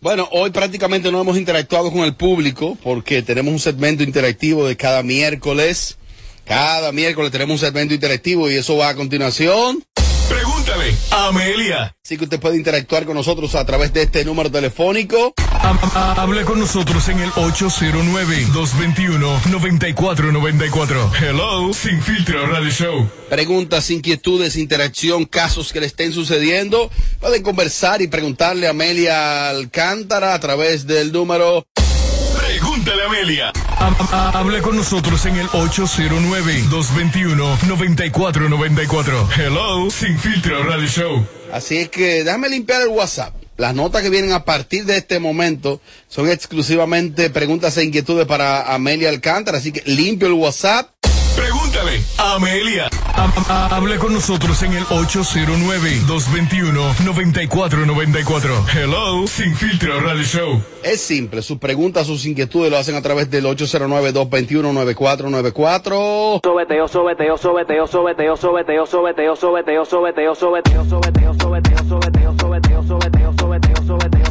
Bueno, hoy prácticamente no hemos interactuado con el público porque tenemos un segmento interactivo de cada miércoles. Cada miércoles tenemos un segmento interactivo y eso va a continuación. Amelia. Así que usted puede interactuar con nosotros a través de este número telefónico. Hable con nosotros en el 809-221-9494. Hello, Sin Filtro Radio Show. Preguntas, inquietudes, interacción, casos que le estén sucediendo. Pueden conversar y preguntarle a Amelia Alcántara a través del número. Pregúntale a Amelia. Hable con nosotros en el 809-221-9494. Hello, Sin Filtro Radio Show. Así es que déjame limpiar el WhatsApp. Las notas que vienen a partir de este momento son exclusivamente preguntas e inquietudes para Amelia Alcántara. Así que limpio el WhatsApp. Pregúntale a Amelia. Am- am- Hable con nosotros en el 809-221-9494. Hello, Sin Filtro Radio Show. Es simple, sus preguntas, sus inquietudes lo hacen a través del 809-221-9494. Sobeteo, sobeteo, sobeteo, sobeteo, sobeteo, sobeteo, sobeteo, sobeteo, sobeteo, sobeteo, sobeteo, sobeteo, sobeteo, sobeteo, sobeteo, sobeteo, sobeteo, sobeteo, sobeteo,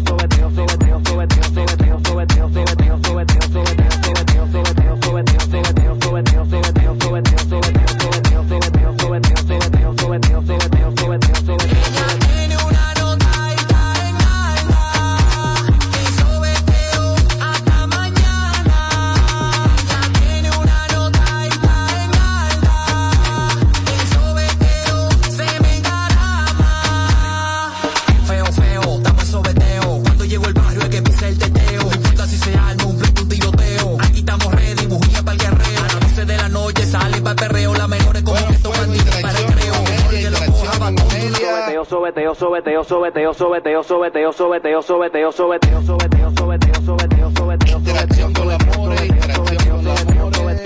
Sobeteo, sobeteo, sobeteo, sobeteo, sobeteo, sobeteo, sobeteo, sobeteo, sobeteo, sobeteo, sobeteo, sobeteo, sobeteo, Interacción con la more, interacción con la more.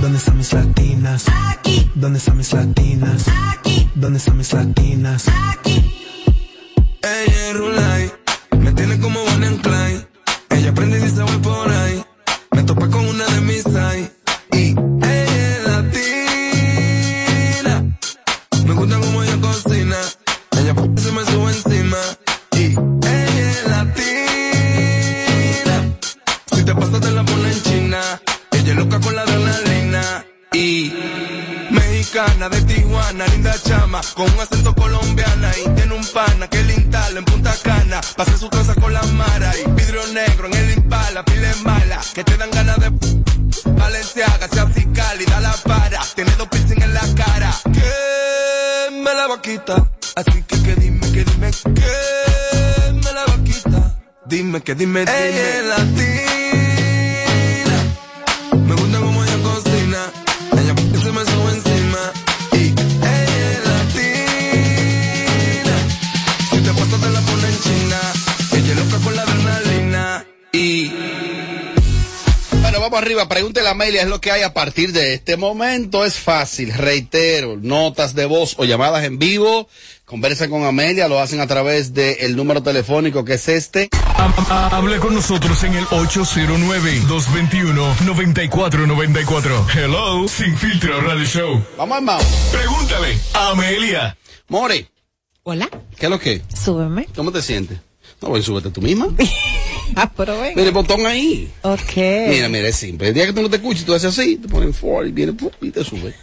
¿Dónde están mis latinas? Aquí. ¿Dónde están mis latinas? Aquí. ¿Dónde están mis latinas? Ella es Rulay, me tiene como Bonnie and que dime, dime. Ella es latina. Me gusta como ella cocina. Ella se me sube encima. Y ella es latina. Si te pasas te la pone en China. Ella es loca con la adrenalina. Y Bueno, vamos arriba. Pregúntele a Amelia, es lo que hay a partir de este momento. Es fácil, reitero, notas de voz o llamadas en vivo. Conversan con Amelia, lo hacen a través del número telefónico que es este. Hable con nosotros en el 809-221-9494. Hello, Sin Filtro Radio Show. Vamos, hermano. Pregúntale a Amelia. More, Hola, ¿qué es lo que? súbeme. ¿Cómo te sientes? No, voy, súbete tú misma. Ah, pero ven. Mira el botón ahí. Ok. Mira, mira, es simple. El día que tú no te escuches, tú haces así, te ponen forward y viene y te sube.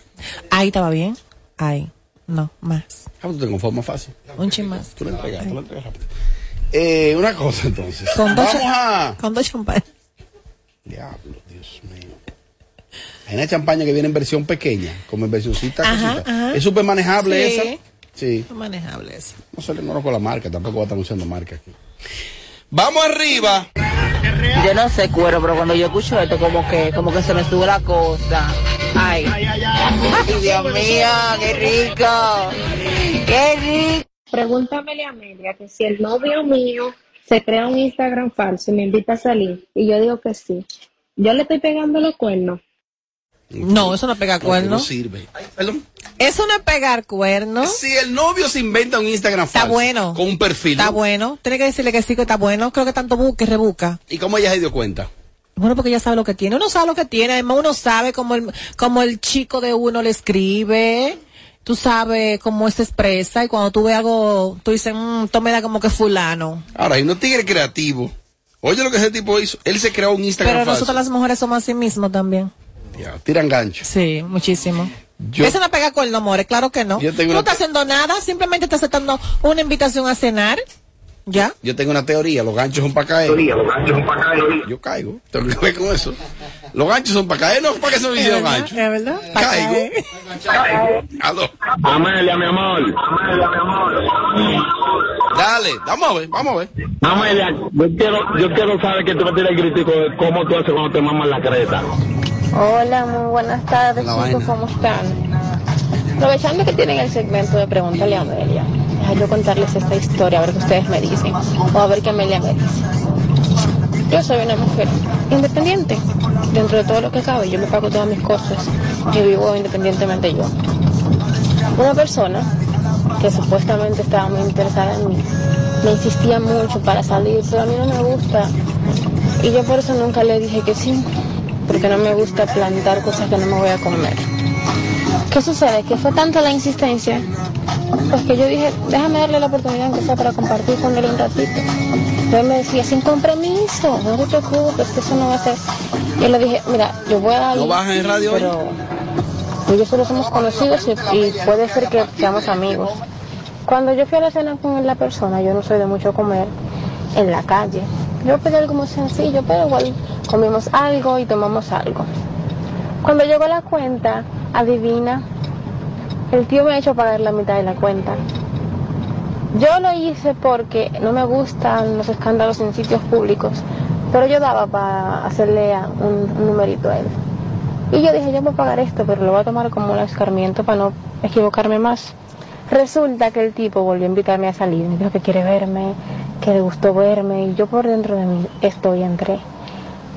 Ahí estaba bien. Ahí. No, más. Ah, tú te conformas fácil. Un chin más. Tú lo entregas, tú lo entregas rápido. Eh, una cosa entonces. Con dos, Vamos a... con dos champán. Diablo, Dios mío. Hay una champaña que viene en versión pequeña, como en versioncita. Ajá. Es súper manejable Sí. esa. Sí. Manejable eso. No se le conozco la marca, tampoco va a estar anunciando marca aquí. Vamos arriba. Yo no sé cuero, pero cuando yo escucho esto como que, como que se me sube la cosa. Ay, ay, Dios mío, qué rico, qué rico. Pregúntamele a Amelia que si el novio mío se crea un Instagram falso y me invita a salir, y yo digo que sí, yo le estoy pegando los cuernos. No, eso no es pegar No cuernos. sirve. Ay, perdón. Eso no es pegar cuernos. Si el novio se inventa un Instagram Está falso, bueno. con un perfil, Está ¿no? bueno. Tiene que decirle que sí, que está bueno. Creo que tanto busque, rebusca. ¿y cómo ella se dio cuenta? Bueno, porque ella sabe lo que tiene. Uno sabe lo que tiene. Además, uno sabe cómo el, cómo el chico de uno le escribe. Tú sabes cómo se expresa. Y cuando tú ves algo, tú dices, mmm, esto me da como que fulano. Ahora, hay unos tigres creativos. Oye lo que ese tipo hizo. Él se creó un Instagram Pero falso. nosotros las mujeres somos así mismos también. Ya, tiran gancho. Sí, muchísimo. Yo- Eso no pega con el more, claro que no. Tú no estás haciendo nada, simplemente estás aceptando una invitación a cenar. ¿Ya? Yo tengo una teoría, los ganchos son para caer. Yo caigo, tengo que ver con eso. Los ganchos son para caer, no para que se me Es hicieron verdad, ganchos. es verdad. Caigo. caer. Aló. Amelia, mi amor. Dale, vamos a ver, vamos a ver. Amelia, yo quiero, yo quiero saber que tú me tienes crítico de cómo tú haces cuando te mamas la creta. Hola, muy buenas tardes, chicos. ¿cómo están? Aprovechando que tienen el segmento de Pregúntale a Amelia, deja yo contarles esta historia, a ver qué ustedes me dicen, o a ver qué Amelia me dice. Yo soy una mujer independiente, dentro de todo lo que cabe, yo me pago todas mis cosas y vivo independientemente yo. Una persona que supuestamente estaba muy interesada en mí, me insistía mucho para salir, pero a mí no me gusta, y yo por eso nunca le dije que sí, porque no me gusta plantar cosas que no me voy a comer. ¿Qué sucede? Que fue tanta la insistencia, pues que yo dije, déjame darle la oportunidad aunque sea para compartir con él un ratito. Él me decía, sin compromiso, no te preocupes, que eso no va a ser. Yo le dije, mira, yo voy a ir, ¿No en radio hoy? pero tú y yo solo somos conocidos y, y puede ser que seamos amigos. Cuando yo fui a la cena con la persona, yo no soy de mucho comer en la calle. Yo pedí algo muy sencillo, pero igual comimos algo y tomamos algo. Cuando llegó la cuenta, adivina, el tío me ha hecho pagar la mitad de la cuenta. Yo lo hice porque no me gustan los escándalos en sitios públicos, pero yo daba para hacerle un numerito a él. Y yo dije, yo voy a pagar esto, pero lo voy a tomar como un escarmiento para no equivocarme más. Resulta que el tipo volvió a invitarme a salir, me dijo que quiere verme, que le gustó verme, y yo por dentro de mí estoy entre,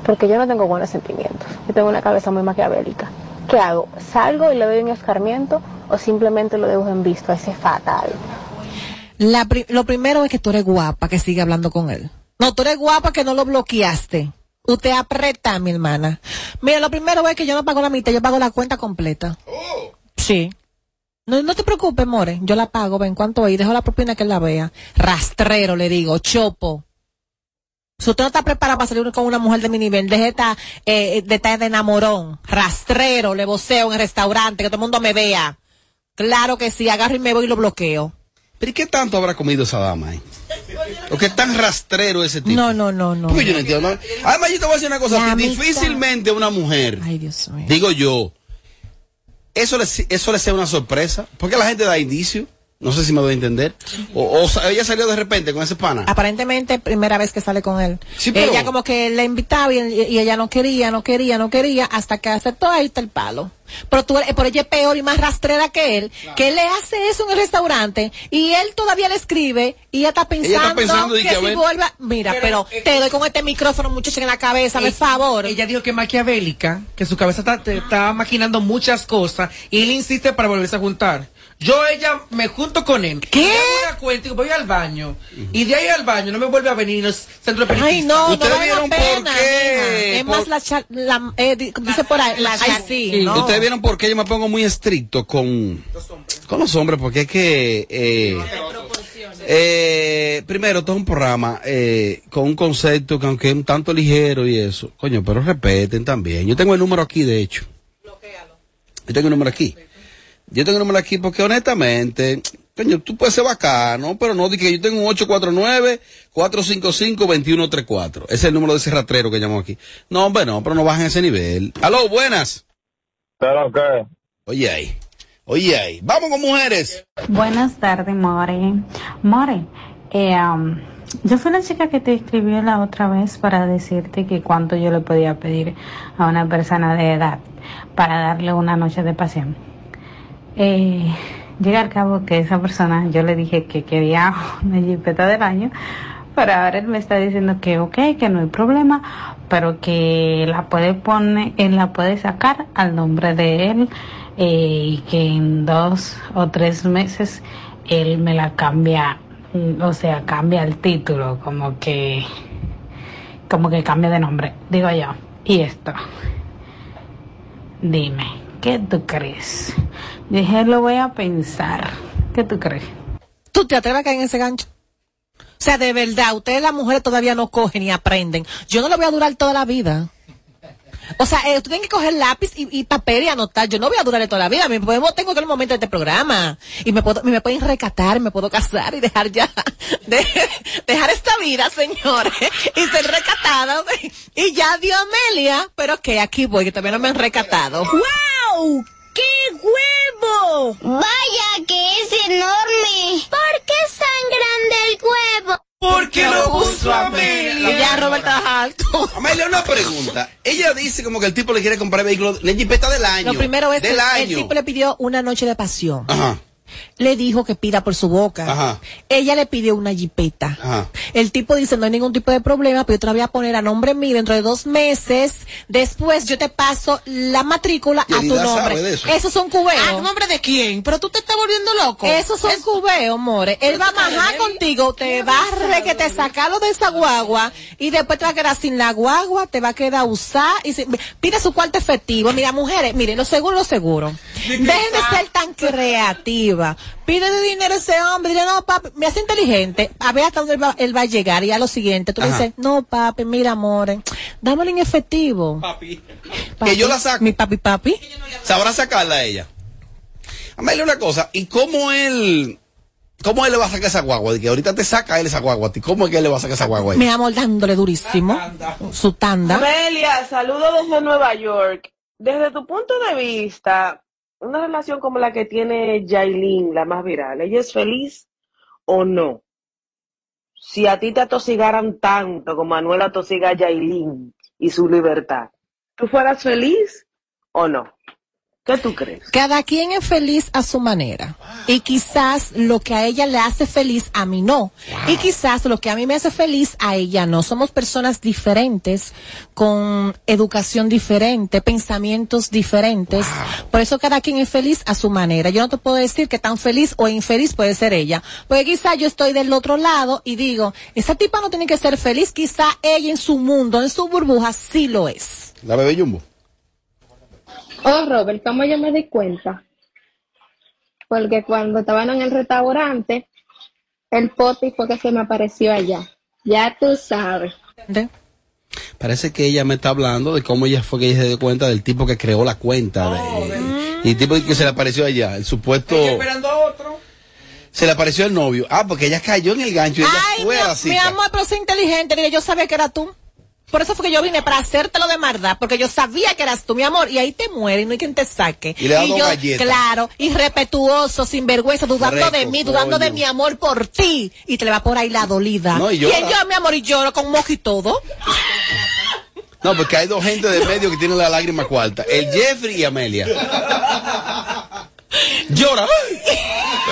porque yo no tengo buenos sentimientos, yo tengo una cabeza muy maquiavélica. ¿Qué hago? ¿Salgo y le doy un escarmiento o simplemente lo dejo en visto? Ese es fatal. La pri- lo primero es que tú eres guapa, que sigue hablando con él. No, tú eres guapa que no lo bloqueaste. Usted aprieta, mi hermana. Mira, lo primero es que yo no pago la mitad, yo pago la cuenta completa. Sí. No, no te preocupes, more. Yo la pago, ven cuánto y dejo la propina que él la vea. Rastrero, le digo, chopo. Si usted no está preparado para salir con una mujer de mi nivel, deje esta, eh, de estar de enamorón. Rastrero, le voceo en el restaurante, que todo el mundo me vea. Claro que sí, agarro y me voy y lo bloqueo. ¿Pero y qué tanto habrá comido esa dama, eh? ¿O qué tan rastrero ese tipo? No, no, no, no. Porque yo no entiendo. ¿no? Además, yo te voy a decir una cosa. Difícilmente una mujer, Ay, Dios mío. digo yo, eso le, eso le sea una sorpresa. Porque la gente da indicio. No sé si me doy a entender. O, ella salió de repente con ese pana. Aparentemente, primera vez que sale con él. Sí, pero- Ella como que le invitaba y, y ella no quería, no quería, no quería, hasta que aceptó, ahí está el palo. Pero tú, pero ella es peor y más rastrera que él, que él le hace eso en el restaurante y él todavía le escribe y ella está pensando, pensando y que, que si vuelva, mira, pero, Pero, eh, te doy con este micrófono muchacho en la cabeza, por Ella- favor. Ella dijo que es maquiavélica, que su cabeza está, te- está maquinando muchas cosas y él insiste para volverse a juntar. Yo, ella, me junto con él. ¿Qué? Me hago una cuenta y voy al baño. Y de ahí al baño no me vuelve a venir en el centro de Ay, no, no ¿Ustedes vale la vieron por pena, qué? mija. Es Por- más la, cha- la eh, di- dice por ahí, la ay, sí, no. Ustedes vieron por qué yo me pongo muy estricto con, con los hombres, porque es que, eh, eh, primero, esto es un programa eh, con un concepto que aunque es un tanto ligero y eso, coño, pero respeten también. Yo tengo el número aquí, de hecho. Yo tengo el número aquí. Yo tengo el número aquí porque honestamente, coño, tú puedes ser bacano, pero no, di que yo tengo un 849-455-2134. Ese es el número de ese ratrero que llamó aquí. No, hombre, no, pero no bajen ese nivel. Aló, buenas. ¿Pero qué? Oye ahí. Oye ahí. Vamos con mujeres. Buenas tardes, More. More, eh, um, yo fui la chica que te escribió la otra vez para decirte que cuánto yo le podía pedir a una persona de edad para darle una noche de pasión. Eh, llega al cabo que esa persona, yo le dije que quería una jipeta del año, pero ahora él me está diciendo que ok, que no hay problema, pero que la puede poner, él la puede sacar al nombre de él eh, y que en dos o tres meses él me la cambia, mm, o sea, cambia el título, como que, como que cambia de nombre, digo yo. Y esto. Dime, ¿qué tú crees? Dije, lo voy a pensar. ¿Qué tú crees? ¿Tú te atreves a caer en ese gancho? O sea, de verdad, ustedes las mujeres todavía no cogen ni aprenden. Yo no lo voy a durar toda la vida. O sea, eh, tú tienes que coger lápiz y, y papel y anotar. Yo no voy a durar toda la vida. Me podemos, tengo que el momento de este programa. Y me puedo, me pueden recatar, me puedo casar y dejar ya, de- dejar esta vida, señores. Y ser recatada. Y ya dio Amelia. Pero que aquí voy, que todavía no me han recatado. ¡Wow! ¡Qué huevo! Vaya que es enorme. ¿Por qué es tan grande el huevo? ¿Por qué lo puso Amelia? Ya Robert está alto. Amelia, una pregunta. Ella dice como que el tipo le quiere comprar vehículo, la jipeta del año. Lo primero es que del el, el año. tipo le pidió una noche de pasión. Ajá, Le dijo que pida por su boca. Ajá. Ella le pidió una jipeta. ajá. El tipo dice, no hay ningún tipo de problema, pero yo te la voy a poner a nombre mío dentro de dos meses. Después yo te paso la matrícula a tu nombre. eso. Esos son cubeos. ¿A nombre de quién? Pero tú te estás volviendo loco. Esos son cubeos, more. Él va a majar contigo, te va a re que te sacarlo de esa guagua y después te va a quedar sin la guagua, te va a quedar usar y se- pide su cuarto efectivo. Mira, mujeres, miren, lo seguro, lo seguro. Dejen de ser tan creativa. Pídele dinero a ese hombre, dile, no, papi, me hace inteligente, a ver hasta dónde él va, él va a llegar y a lo siguiente, tú le dices, no, papi, mira, amores, dámelo en efectivo. Que yo la saco. Mi papi, papi. Sabrá sacarla a ella. Amelia, una cosa, ¿y cómo él, cómo él le va a sacar esa guagua? De que ahorita te saca él esa guagua a ti. ¿Cómo es que él le va a sacar esa guagua ella? amor, dándole durísimo. Su tanda. Amelia, saludos desde Nueva York. Desde tu punto de vista, una relación como la que tiene Yailin, la más viral, ¿ella es feliz o no? Si a ti te atosigaran tanto como Manuel atosiga a Yailin y su libertad, ¿tú fueras feliz o no? ¿Qué tú crees? Cada quien es feliz a su manera. Y quizás lo que a ella le hace feliz, a mí no. Y quizás lo que a mí me hace feliz, a ella no. Somos personas diferentes, con educación diferente, pensamientos diferentes. Por eso cada quien es feliz a su manera. Yo no te puedo decir que tan feliz o infeliz puede ser ella. Porque quizás yo estoy del otro lado y digo, esa tipa no tiene que ser feliz. Quizá ella en su mundo, en su burbuja, sí lo es. La bebé Jumbo. Oh, Robert, ¿cómo yo me di cuenta? Porque cuando estaban en el restaurante, el poti fue que se me apareció allá. Ya tú sabes. Parece que ella me está hablando de cómo ella fue que ella se dio cuenta del tipo que creó la cuenta. de, y el tipo que se le apareció allá, el supuesto... esperando a otro. Se le apareció el novio. Ah, porque ella cayó en el gancho y ella Ay, fue mi, a la mi amor, pero soy inteligente. Mira, yo sabía que era tú. Por eso fue que yo vine para hacértelo de maldad, porque yo sabía que eras tú, mi amor, y ahí te mueres, no hay quien te saque. Y le dos yo, galletas. claro, irrespetuoso, sinvergüenza, dudando de mí, dudando de mi amor por ti, y te le va por ahí la dolida. No, y y llora. él yo, mi amor, y lloro con mojo y todo. No, porque hay dos gente de medio que tienen la lágrima cuarta. El Jeffrey y Amelia. Llora.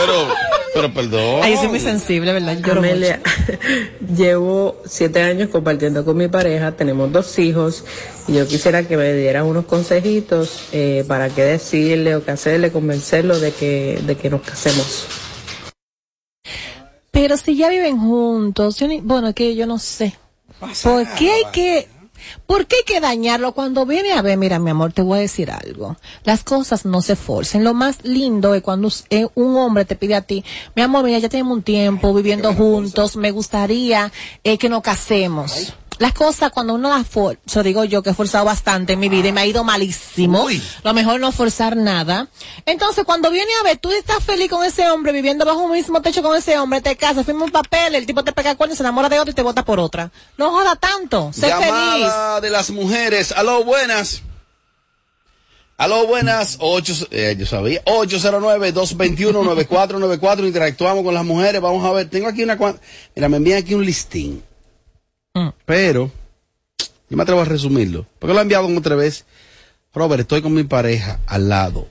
Pero, pero perdón. Ay, soy muy sensible, ¿verdad? Lloro Amelia, llevo siete años compartiendo con mi pareja, tenemos dos hijos y yo quisiera que me dieran unos consejitos eh, para qué decirle o qué hacerle, convencerlo de que, de que nos casemos. Pero si ya viven juntos, yo ni- bueno, es que yo no sé. ¿Por qué hay que, por qué hay que dañarlo cuando viene a ver? Mira, mi amor, te voy a decir algo. Las cosas no se forcen. Lo más lindo es cuando eh, un hombre te pide a ti, mi amor, mira, ya tenemos un tiempo viviendo juntos, me gustaría eh, que nos casemos. Las cosas cuando uno las forza, digo yo que he forzado bastante en mi vida y me ha ido malísimo. Lo mejor no forzar nada. Entonces, cuando viene a ver, tú estás feliz con ese hombre, viviendo bajo un mismo techo con ese hombre, te casas, firma un papel, el tipo te pega cuerno, se enamora de otro y te vota por otra. No joda tanto, sé feliz. Llamada de las mujeres. Aló, buenas. Aló, buenas. Ocho, eh, yo sabía. 809-221-9494. Interactuamos con las mujeres. Vamos a ver. Tengo aquí una. Mira, me envían aquí un listín. Pero, yo me atrevo a resumirlo. Porque lo he enviado como otra vez. Robert, estoy con mi pareja al lado.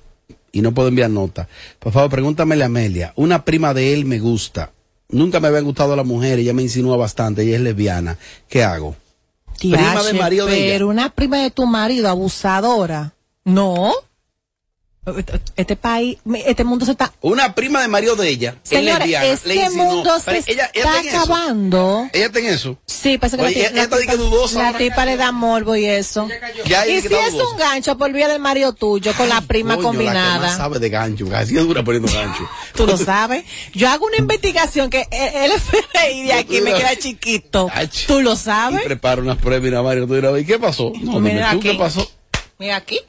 Y no puedo enviar nota. Por favor, pregúntamele a Amelia. Una prima de él me gusta. Nunca me habían gustado las mujeres. Ella me insinúa bastante. Ella es lesbiana. ¿Qué hago? prima Tiache, marido de ella. Pero una prima de tu marido, abusadora. No. Este país, este mundo se está... Una prima de Mario de ella, es Señora, lesbiana, este le insinuó- mundo se ella, ella está está en eso. acabando. Ella está en eso. Sí, parece que Oye, la, ella- está la que dudosa la tipa le da morbo y eso. Ya y si está es dudosa. un gancho por vía del Mario tuyo con la prima Coño, La que combinada. sabe de gancho, así es dura poniendo gancho. Tú lo sabes. Yo hago una investigación que el el FBI de aquí me queda chiquito. Tú lo Y sabes. prepara unas pruebas y una Mario, tú dirás, ¿y qué pasó? No, Mira aquí. ¿qué pasó? Mira aquí.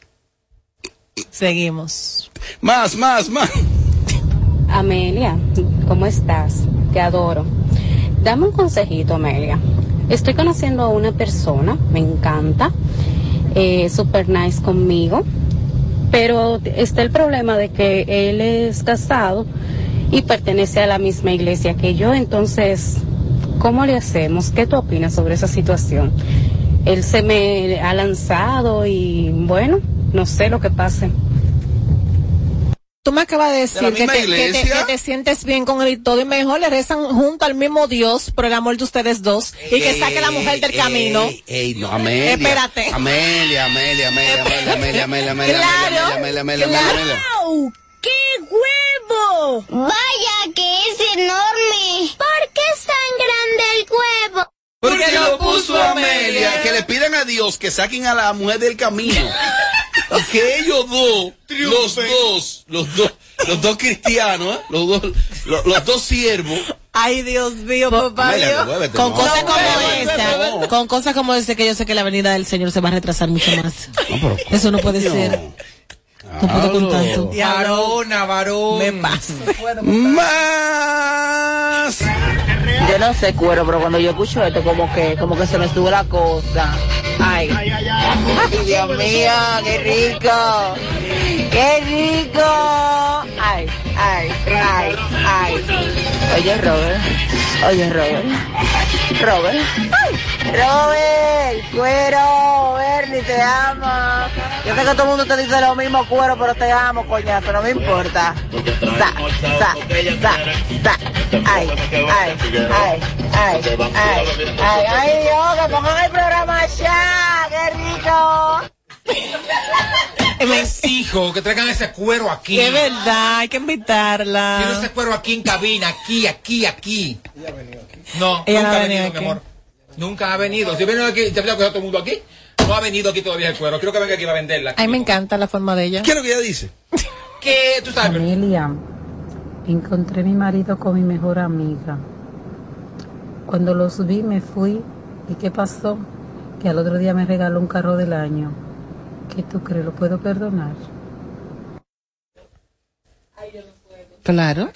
Seguimos. Más, más, más. Amelia, ¿cómo estás? Te adoro. Dame un consejito, Amelia. Estoy conociendo a una persona, me encanta, eh, super nice conmigo, pero está el problema de que él es casado y pertenece a la misma iglesia que yo, entonces, ¿cómo le hacemos? ¿Qué tú opinas sobre esa situación? Él se me ha lanzado y bueno, no sé lo que pase. Tú me acabas de decir que te, que te- iglesia? que te sientes bien con él y todo, y mejor le rezan junto al mismo Dios por el amor de ustedes dos y que saque la mujer del Ey, camino. Ey, no, Amelia. Espérate. Amelia, Amelia, Amelia, Amelia, Amelia, Amelia, Amelia, Claro, Amelia, Amelia, Amelia, Amelia. ¡Wow! ¡Qué huevo! Vaya que es enorme. ¿Por qué es tan grande el huevo? Porque lo puso Amelia. Que le pidan a Dios que saquen a la mujer del camino. Y que ellos dos, los dos, los dos, los dos cristianos, ¿eh? los dos, los, los dos siervos. Ay, Dios mío, papá Amelia, Con no. cosas como No, esa, con cosas como esa que yo sé que la venida del Señor se va a retrasar mucho más. pero Eso no puede ser. No puedo con tanto. Varona, varón. Me pasa. Más. Yo no sé, cuero, pero cuando yo escucho esto, como que, como que se me sube la cosa. Ay, ay, Dios mío, qué rico, qué rico. Ay, ay, ay, ay. Oye, Robert, oye, Robert, Robert, ay, Robert, cuero, Bernie, te amo. Yo sé que todo el mundo te dice lo mismo, cuero, pero te amo, coñazo, no me importa. Sa, sa, sa, sa. Ay, ay, ay, ay, ay, ay, ay, Dios, que pongan el programa ya, qué rico. Me exijo que traigan ese cuero aquí. Es verdad, hay que Quiero invitarla. ese cuero aquí en cabina, aquí, aquí, aquí. No, Ella no nunca ha ha venido venido, aquí. mi amor. Nunca ha venido. Si viene aquí, te voy a coger a todo el mundo aquí. No ha venido aquí todavía el cuero. Quiero que venga aquí a venderla. A mí me encanta la forma de ella. ¿Qué es lo que ella dice? Que tú sabes. Amelia, encontré mi marido con mi mejor amiga. Cuando los vi me fui. ¿Y qué pasó? Que al otro día me regaló un carro del año. ¿Qué tú crees? ¿Lo puedo perdonar? Claro.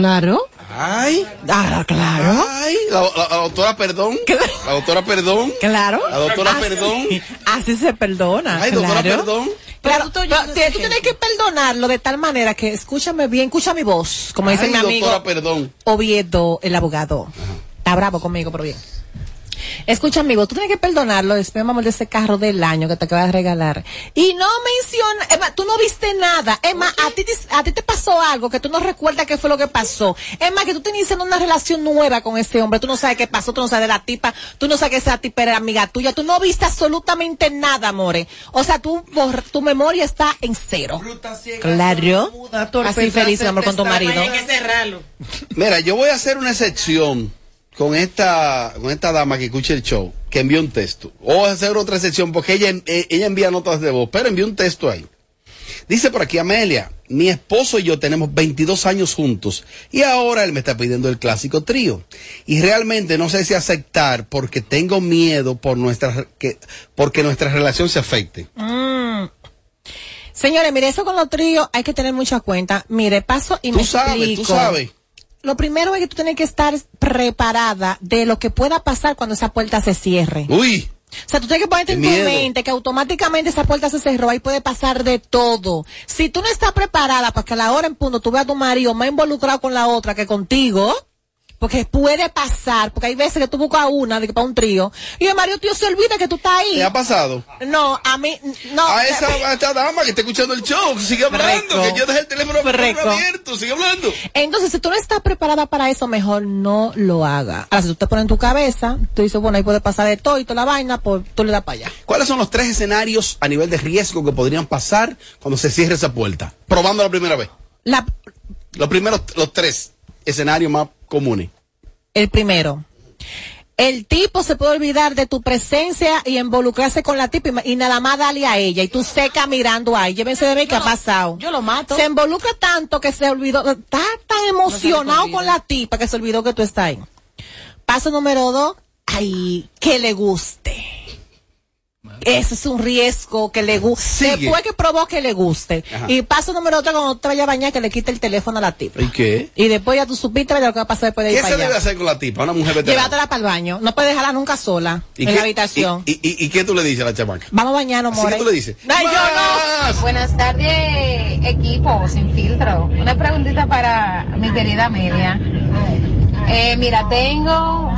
Claro. Ay. Ah, claro. Ay, la, la- la doctora Perdón. La doctora Perdón. Claro. La doctora Así- Perdón. Así se perdona. Ay, doctora claro. Perdón. Claro, pero tú tienes que perdonarlo de tal manera que escúchame bien, escucha mi voz, como dice mi amigo doctora Perdón. Oviedo, el abogado. Está bravo conmigo, pero bien. Escucha, amigo, tú tienes que perdonarlo después, amor, de ese carro del año que te acabas de regalar. Y no menciona, Emma, tú no viste nada. Emma, a ti, te- a ti te pasó algo que tú no recuerdas qué fue lo que pasó. Emma, que tú tenías una relación nueva con ese hombre, tú no sabes qué pasó, tú no sabes de la tipa, tú no sabes que esa tipa era amiga tuya, tú no viste absolutamente nada, amore. O sea, tú, borr- tu memoria está en cero. Claro. Así feliz, amor, con tu marido. Hay que cerrarlo. Mira, yo voy a hacer una excepción con esta, con esta dama que escucha el show, que envió un texto. O hacer otra excepción porque ella, eh, ella envía notas de voz, pero envió un texto ahí. Dice por aquí Amelia, mi esposo y yo tenemos 22 años juntos y ahora él me está pidiendo el clásico trío. Y realmente no sé si aceptar porque tengo miedo por nuestra, que, porque nuestra relación se afecte. Mm. Señores, mire, eso con los tríos hay que tener mucha cuenta. Mire, paso y Tú me sabes, tú explico. sabes. Lo primero es que tú tienes que estar preparada de lo que pueda pasar cuando esa puerta se cierre. Uy. O sea, tú tienes que ponerte en tu miedo. mente que automáticamente esa puerta se cerró y puede pasar de todo. Si tú no estás preparada para que a la hora en punto tú veas a tu marido más involucrado con la otra que contigo, Porque puede pasar, porque hay veces que tú buscas una de que para un trío y el marido tío se olvida que tú estás ahí. ¿Te ha pasado? No, a mí, no. A esa, a esta dama que está escuchando el show, sigue hablando, Freco. que yo dejé el teléfono abierto, sigue hablando. Entonces, si tú no estás preparada para eso, mejor no lo hagas. Ahora, si tú te pones en tu cabeza, tú dices, bueno, ahí puede pasar de todo y toda la vaina, pues tú le das para allá. ¿Cuáles son los tres escenarios a nivel de riesgo que podrían pasar cuando se cierre esa puerta? Probando la primera vez. La, Los primeros, los tres escenarios más comunes. el primero. El tipo se puede olvidar de tu presencia y involucrarse con la tipa y, nada más darle a ella y tú seca mirando ahí. Llévense de mí qué ha pasado. Yo lo mato. Se involucra tanto que se olvidó, está tan emocionado con la tipa que se olvidó que tú estás ahí. Paso número dos, ay, que le guste. Ese es un riesgo que le guste. Después que probó que le guste. Ajá. Y paso número otro, cuando te vaya a bañar, que le quite el teléfono a la tipa. ¿Y qué? Y después ya tú supiste de lo que va a pasar después de ir ¿Qué para se debe allá. hacer con la tipa, una mujer veterana? Llévatela para el baño. No puedes dejarla nunca sola en qué- la habitación. ¿Y, y, y qué tú le dices a la chamaca? Vamos a bañarnos, more. tú le dices. Ay, yo no. Buenas tardes, equipo sin filtro. Una preguntita para mi querida Amelia. Eh, mira, tengo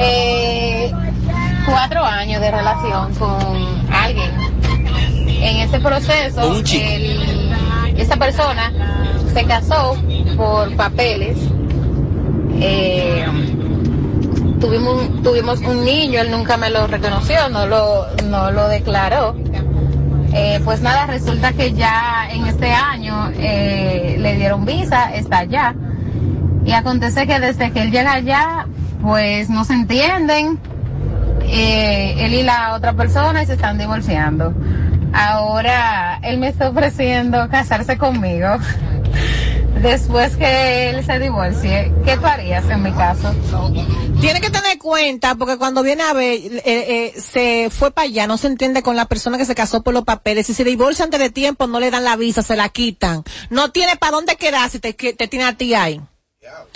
eh, cuatro años de relación con alguien. En ese proceso, el- esa persona se casó por papeles. Eh, tuvimos, un, tuvimos un niño, él nunca me lo reconoció, no lo, no lo declaró. Eh, pues nada, resulta que ya en este año eh, le dieron visa, está allá. Y acontece que desde que él llega allá, pues no se entienden. Eh, él y la otra persona y se están divorciando. Ahora él me está ofreciendo casarse conmigo. Después que él se divorcie, ¿qué harías en mi caso? Tiene que tener cuenta, porque cuando viene a ver, eh, eh, se fue para allá, no se entiende con la persona que se casó por los papeles. Si se divorcia antes de tiempo, no le dan la visa, se la quitan. No tiene para dónde quedarse, te, te tiene a ti ahí.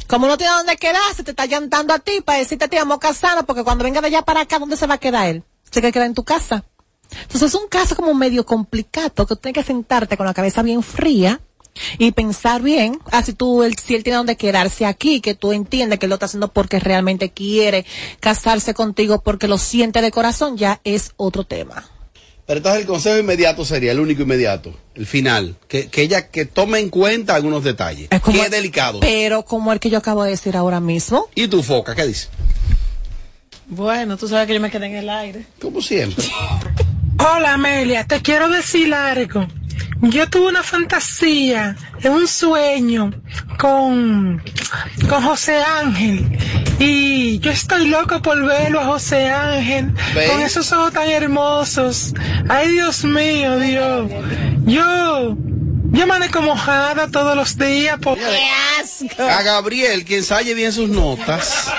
Como no tiene dónde quedarse, te está llantando a ti para decirte te amo casado, porque cuando venga de allá para acá, ¿dónde se va a quedar él? Se quedar en tu casa. Entonces es un caso como medio complicado, que tú tienes que sentarte con la cabeza bien fría y pensar bien, así tú, él, si él tiene donde quedarse aquí, que tú entiendes que él lo está haciendo porque realmente quiere casarse contigo, porque lo siente de corazón, ya es otro tema. Pero entonces el consejo inmediato sería, el único inmediato, el final, que, que ella que tome en cuenta algunos detalles. como- que es delicado. Pero como el que yo acabo de decir ahora mismo. ¿Y tu foca qué dice? Bueno, tú sabes que yo me quedé en el aire. Como siempre. Hola Amelia, te quiero decir algo. Yo tuve una fantasía, un sueño con, con José Ángel. Y yo estoy loco por verlo a José Ángel ¿Ves? con esos ojos tan hermosos. Ay, Dios mío, Dios. Yo, yo amanezco mojada todos los días por... A Gabriel, que ensaye bien sus notas.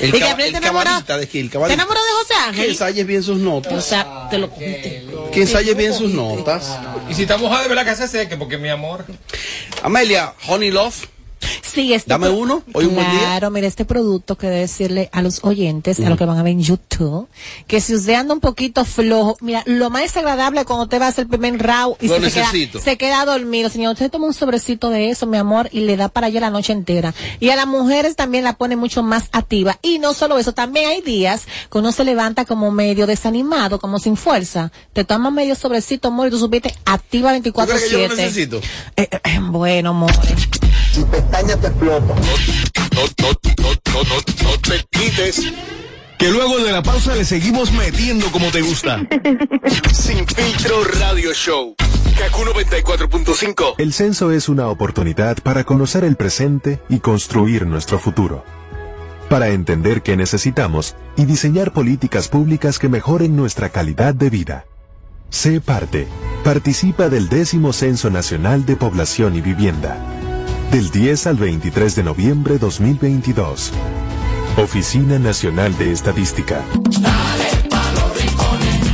El, ¿Y cab- Gabriel el te enamora- cabalista de aquí, el ¿Te enamoró de José Que Ángel? ensaye bien sus notas. O sea, te lo conté. Que ensaye bien sus notas. Y si está mojada, de verdad que se seque, porque mi amor. Amelia, Honey Love. Sí, este Dame uno, hoy un buen día. Claro, mira, este producto que debe decirle a los oyentes, a los que van a ver en YouTube, que si usted anda un poquito flojo, mira, lo más desagradable es cuando usted va a hacer el primer round y Lo se, queda, necesito. se queda dormido. Señor, usted toma un sobrecito de eso, mi amor, y le da para allá la noche entera. Y a las mujeres también la pone mucho más activa. Y no solo eso, también hay días que uno se levanta como medio desanimado, como sin fuerza. Te tomas medio sobrecito, amor, y tú supiste activa ¿Tú crees que yo lo 24-7. necesito? Eh, eh, bueno, amor. Tu pestaña te explota. No, no, no, no, no, no te quites. Que luego de la pausa le seguimos metiendo como te gusta. Sin filtro radio show. Kaku 94.5. El censo es una oportunidad para conocer el presente y construir nuestro futuro. Para entender qué necesitamos y diseñar políticas públicas que mejoren nuestra calidad de vida. Sé parte. Participa del décimo Censo Nacional de Población y Vivienda. Del 10 al 23 de noviembre 2022. Oficina Nacional de Estadística.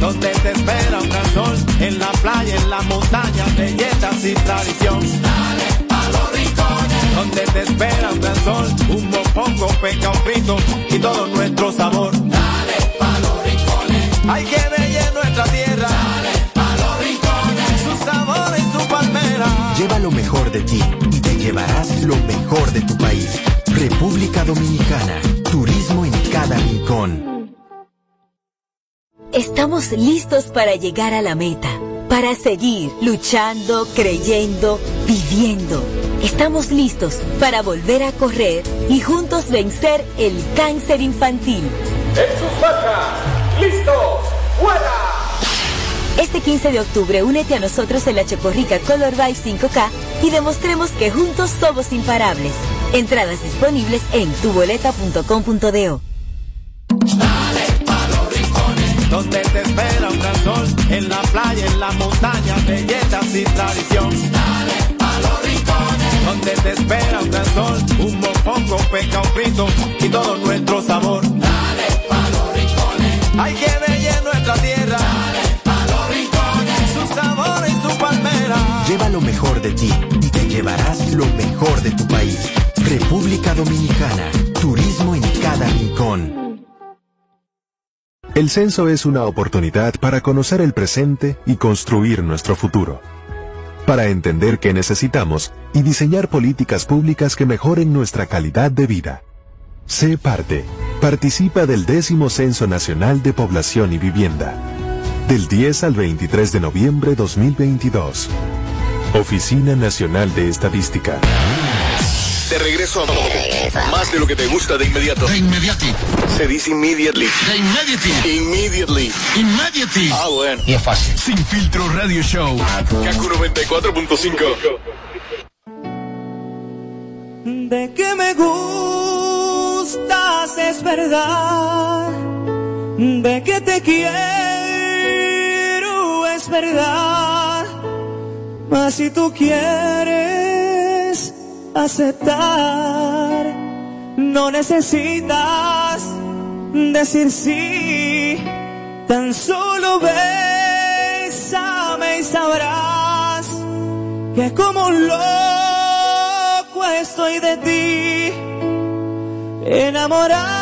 Donde te espera un gran sol, en la playa, en la montaña, belletas y tradición. Dale pa' los rincones. Donde te espera un gran sol, un mopongo, peca, un frito y todo nuestro sabor. Dale pa' los rincones. Hay que bella en nuestra tierra. Dale pa' los rincones. Su sabor y su palmera. Lleva lo mejor de ti llevarás lo mejor de tu país. República Dominicana. Turismo en cada rincón. Estamos listos para llegar a la meta, para seguir luchando, creyendo, viviendo. Estamos listos para volver a correr y juntos vencer el cáncer infantil. En sus marcas, listos, fuera. Este 15 de octubre únete a nosotros en la Chocorrica Color Vibe 5K y demostremos que juntos somos imparables. Entradas disponibles en tuboleta.com.do. Donde te espera un gran sol, en la playa, en la montaña, belletas y tradición. Dale pa' los rincones. Donde te espera un gran sol, un mopongo, peca, un frito y todo nuestro sabor. Dale pa' los rincones. Hay que ver Lleva lo mejor de ti y te llevarás lo mejor de tu país. República Dominicana. Turismo en cada rincón. El censo es una oportunidad para conocer el presente y construir nuestro futuro. Para entender qué necesitamos y diseñar políticas públicas que mejoren nuestra calidad de vida. Sé parte. Participa del décimo Censo Nacional de Población y Vivienda. Del 10 al 23 de noviembre 2022. Oficina Nacional de Estadística. De regreso a más de lo que te gusta de inmediato. De inmediati. Se dice immediately. De immediately. Immediately. Immediately. Ah, bueno. Y es fácil. Sin filtro radio show. Kaku 94.5. De que me gustas es verdad, de que te quiero es verdad, mas si tú quieres aceptar, no necesitas decir sí, tan solo bésame y sabrás que como un loco estoy de ti, enamorado.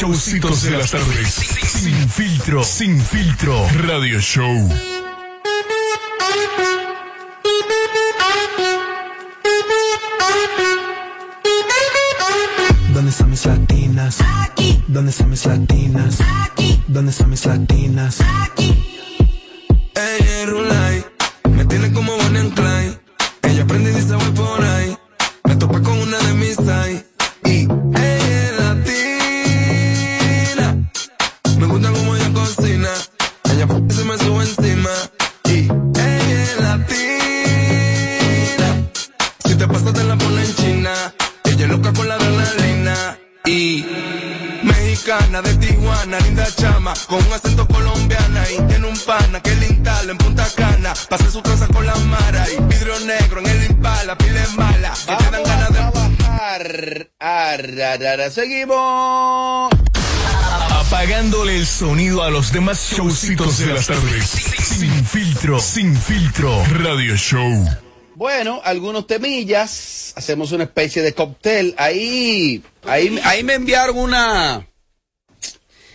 Showcitos de las tardes. Sin filtro, sin filtro. Radio Show. Demás showcitos de las tardes. Sin filtro, sin filtro. Radio Show. Bueno, algunos temillas. Hacemos una especie de cóctel. Ahí, ahí, ahí me enviaron una.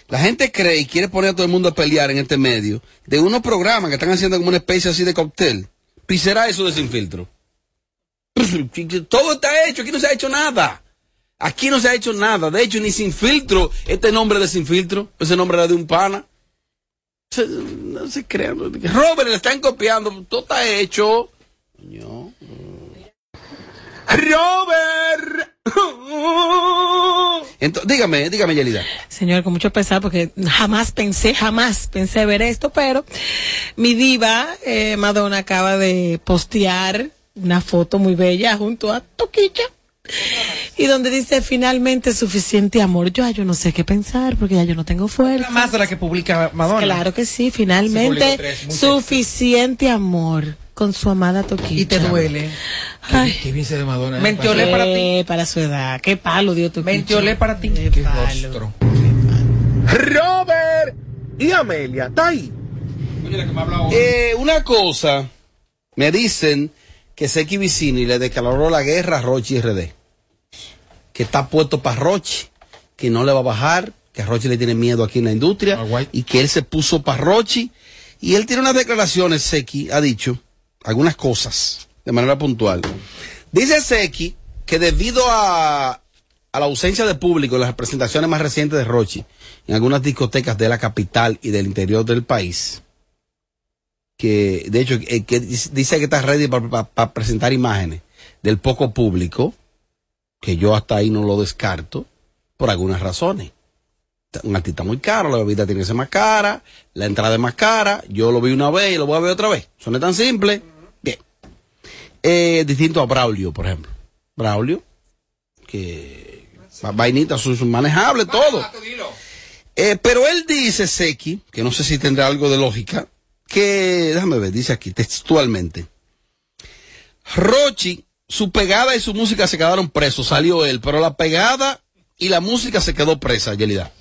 La gente cree y quiere poner a todo el mundo a pelear en este medio de unos programas que están haciendo como una especie así de cóctel. ¿Y será eso de sin filtro? Todo está hecho, aquí no se ha hecho nada. Aquí no se ha hecho nada. De hecho, ni sin filtro, este nombre de sin filtro, ese nombre era de un pana. Se- No se crean. Robert, le están copiando. Todo está hecho. Robert. Entonces, dígame, dígame, Yelida. Señor, con mucho pesar, porque jamás pensé, jamás pensé ver esto, pero mi diva, eh, Madonna, acaba de postear una foto muy bella junto a Toquilla. Y donde dice finalmente suficiente amor. Yo, ya yo no sé qué pensar porque ya yo no tengo fuerza. Más de la que publica Madonna. Claro que sí, finalmente tres, suficiente amor con su amada Toquilla. Y te duele. Ay. Qué bien se de Madonna. ¿eh? Mentiolé para ti. Para su edad. Qué palo dio Toquilla. Mentiolé para ti. Qué palo. Robert y Amelia, ¿está ahí? Eh, una cosa, me dicen que Seki Vicini le declaró la guerra a Rochi RD. Que está puesto para Rochi, que no le va a bajar, que a Rochi le tiene miedo aquí en la industria, y que él se puso para Rochi. Y él tiene unas declaraciones, Seki ha dicho, algunas cosas, de manera puntual. Dice Seki que debido a, a la ausencia de público en las presentaciones más recientes de Rochi, en algunas discotecas de la capital y del interior del país, que de hecho eh, que dice dice que está ready para presentar imágenes del poco público, que yo hasta ahí no lo descarto, por algunas razones. Un artista muy caro, la bebida tiene que ser más cara, la entrada es más cara, yo lo vi una vez y lo voy a ver otra vez. Es tan simple. Bien. Eh, distinto a Braulio, por ejemplo. Braulio, que va- vainita, su, su manejable, todo. Eh, pero él dice, Seki, que no sé si tendrá algo de lógica, que, déjame ver, dice aquí textualmente. Rochi, su pegada y su música se quedaron presos, salió él, pero la pegada y la música se quedó presa, Yelida.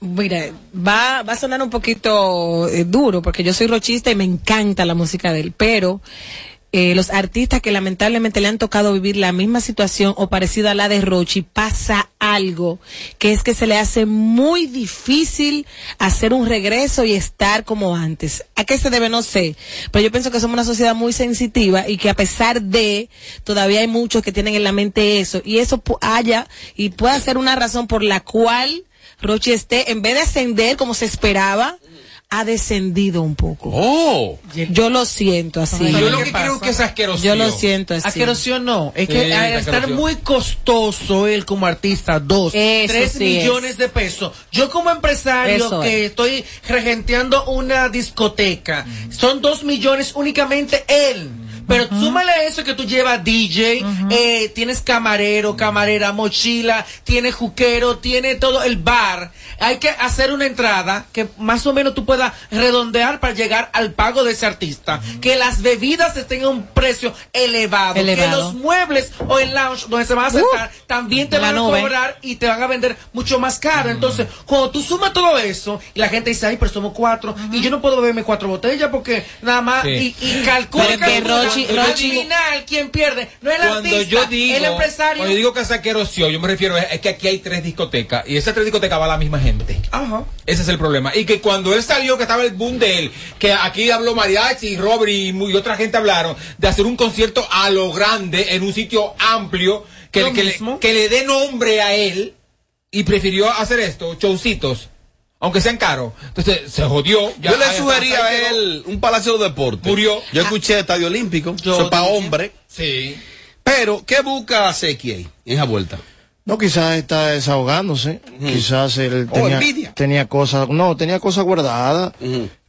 Mira, va, va a sonar un poquito eh, duro porque yo soy rochista y me encanta la música de él, pero eh, los artistas que lamentablemente le han tocado vivir la misma situación o parecida a la de Rochi, pasa algo que es que se le hace muy difícil hacer un regreso y estar como antes. ¿A qué se debe? No sé, pero yo pienso que somos una sociedad muy sensitiva y que a pesar de, todavía hay muchos que tienen en la mente eso y eso haya y pueda ser una razón por la cual Rochi esté, en vez de ascender como se esperaba, ha descendido un poco. Oh. Yo lo siento así. Yo lo que creo que es asqueroso. Yo lo siento así. Asqueroso no. Es Sí, que al estar asqueroso. muy costoso él como artista, dos, Eso tres sí millones es. de pesos. Yo como empresario Eso que es. estoy regenteando una discoteca, son dos millones únicamente él. Pero súmale a eso que tú llevas DJ, eh, tienes camarero, camarera, mochila, tienes juquero, tiene todo el bar. Hay que hacer una entrada que más o menos tú puedas redondear para llegar al pago de ese artista. Que las bebidas estén a un precio elevado. Que los muebles o el lounge donde se van a sentar también te van a cobrar y te van a vender mucho más caro. Entonces, cuando tú sumas todo eso y la gente dice, ay, pero somos cuatro y yo no puedo beberme cuatro botellas porque nada más Sí. y, y calcula Pero que Rochi- final quién pierde no es el Cuando artista yo digo, el empresario cuando yo digo que es asqueroso, yo me refiero es, es que aquí hay tres discotecas y esas tres discotecas va la misma gente. Ajá. Ese es el problema. Y que cuando él salió, que estaba el boom de él, que aquí habló Mariachi y Robert y, otra gente hablaron de hacer un concierto a lo grande en un sitio amplio que, le, que le dé nombre a él y prefirió hacer esto, showcitos, aunque sean caros. Entonces se jodió. Ya- Yo le sugería a él un palacio de deportes. Murió. Yo escuché Estadio Olímpico, eso es para hombre. Sí. Pero, ¿qué busca Seki ahí, en esa vuelta? No, quizás está desahogándose. Quizás él Oh, tenía, envidia. tenía cosas, no, tenía cosas guardadas.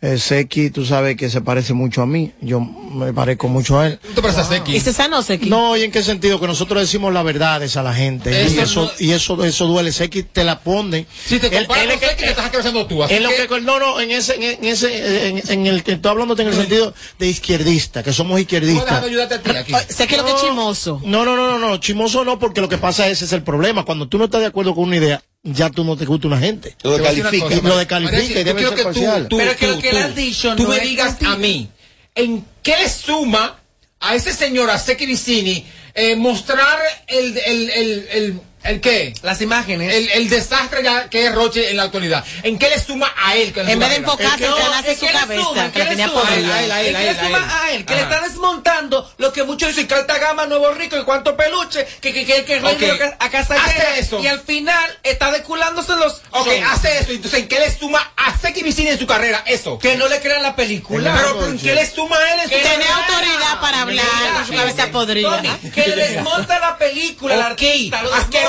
Eh, Seki, tú sabes que se parece mucho a mí. Yo me parezco mucho a él. ¿Tú te pareces a Seki? ¿Y se sanó Seki? No, ¿y en qué sentido? Que nosotros decimos las verdades a la gente. y Eso no- y eso, eso duele. Seki te la ponen. Si te Él- comparas él con es que- Seki, te estás creciendo tú. Así en lo que- que, no, no, en ese, en, ese, en, en el que estoy hablando en el sentido de izquierdista, que somos izquierdistas. ayudarte a ti aquí. Sé que lo que es chimoso. No, no, no, no, no, chimoso no, porque lo que pasa ese es el problema. Cuando tú no estás de acuerdo con una idea, ya tú no te gusta una gente. Lo descalifica. lo descalifica y yo debe quiero ser que tú, parcial. tú, Pero que tú, lo que él tú, ha dicho tú no me es digas contigo. a mí, ¿en qué suma a ese señor, a Seki Vicini, eh, mostrar el, el, el, el, el qué? Las imágenes. El, el desastre ya que es Roche en la actualidad. ¿En qué le suma a él? que En vez de enfocarse en es su que le cabeza, que la le tenía. A él, a él, a que él, suma a él, que le está desmontando lo que muchos dicen, Carta Gama, Nuevo Rico y cuánto peluche, que que que que que a casa Hace eso. y al final está desculándose los Ok, hace eso. Entonces, ¿en qué le suma a Seki Vicini en su carrera? Eso. que no le crean la película. Pero, pero ¿en qué le suma a él en su Que carrera? Tiene autoridad para hablar su cabeza podrida. Que le desmonta la película, el Ok, artista,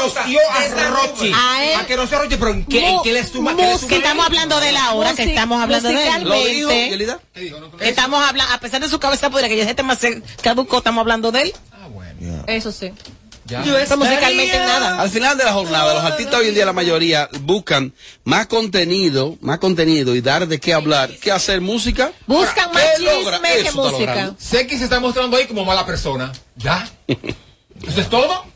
asquerosió a Rochi. A él- Asqueroso a Rochi, pero ¿en qué, en qué le suma? ¿Qué Que a estamos hablando de la hora, que estamos hablando de él. ¿Lo dijo. Yelida? Estamos hablando, a pesar de su cabeza podrida, que ya este más se caducó, estamos hablando de él. Ah, bueno. Eso sí. Ya. Yo Pero musicalmente nada. Al final de la jornada, los artistas hoy en día, la mayoría, buscan más contenido, más contenido y dar de qué hablar que hacer música. Buscan Ahora, más ¿qué chisme que música. logrando. Seki se está mostrando ahí como mala persona. ¿Ya? ¿Eso es todo?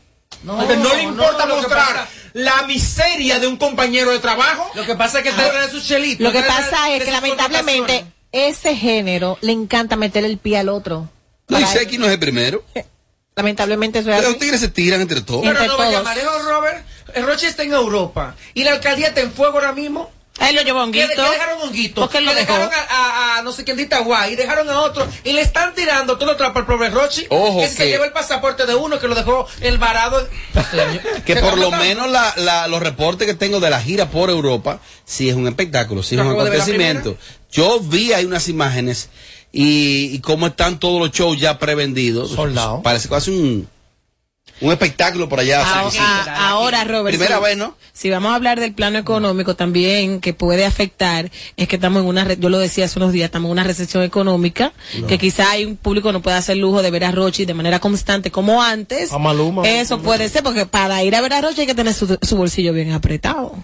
No, le importa no, mostrar pasa- la miseria de un compañero de trabajo. Lo que pasa es que está de su chelito. Lo que pasa es que sus lamentablemente ese género le encanta meter el pie al otro. No, y Seki no es el primero. Lamentablemente eso es Pero así. los tigres se tiran entre todos. Pero Entre no vaya todos. manejo, Robert. El Roche está en Europa. Y la alcaldía está en fuego ahora mismo. A él lo llevó a ¿Qué, Honguito. qué dejaron a Honguito? ¿Por qué lo Que dejó? dejaron a, a- a no sé quién de Itaguay, y dejaron a otro, y le están tirando todo atrás para el pobre Rochi, Ojo que, si se que- lleva el pasaporte de uno, que lo dejó el varado. Que por lo menos la, la- los reportes que tengo de la gira por Europa, sí es un espectáculo, sí es un acontecimiento. Yo vi ahí unas imágenes y, y cómo están todos los shows ya prevendidos. Soldado. Parece casi un, un espectáculo por allá. A- sí, sí. a- ahora, Robert. Primera si- vez, ¿no? Si vamos a hablar del plano económico también que puede afectar, es que estamos en una, re- yo lo decía hace unos días, estamos en una recesión económica, que quizá hay un público que no puede hacer lujo de ver a Rochi de manera constante como antes. A Maluma. Eso puede ser, porque para ir a ver a Rochi hay que tener su, su bolsillo bien apretado.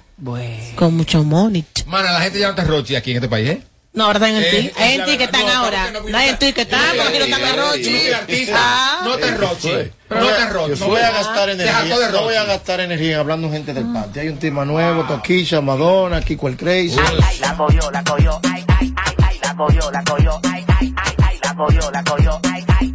Con mucho money. Mana, la gente ya no te Rochi aquí en este país, ¿eh? No, ahora están en Eh, ti. es Hay en ti que están No, ahora. no No hay en ti que están, porque aquí no están en Rochi. Ah. no te Rochi. Pero No voy te a- Rochi. Yo voy a gastar energía. No voy a gastar energía hablando gente del patio. Hay un tema nuevo, Toquilla, Madonna, Kiko el Crazy. La cogió, la cogió, ay, ay, ay, ay, la cogió, la cogió, ay, ay, ay, ay, la cogió, la cogió, ay, ay, ay, ay,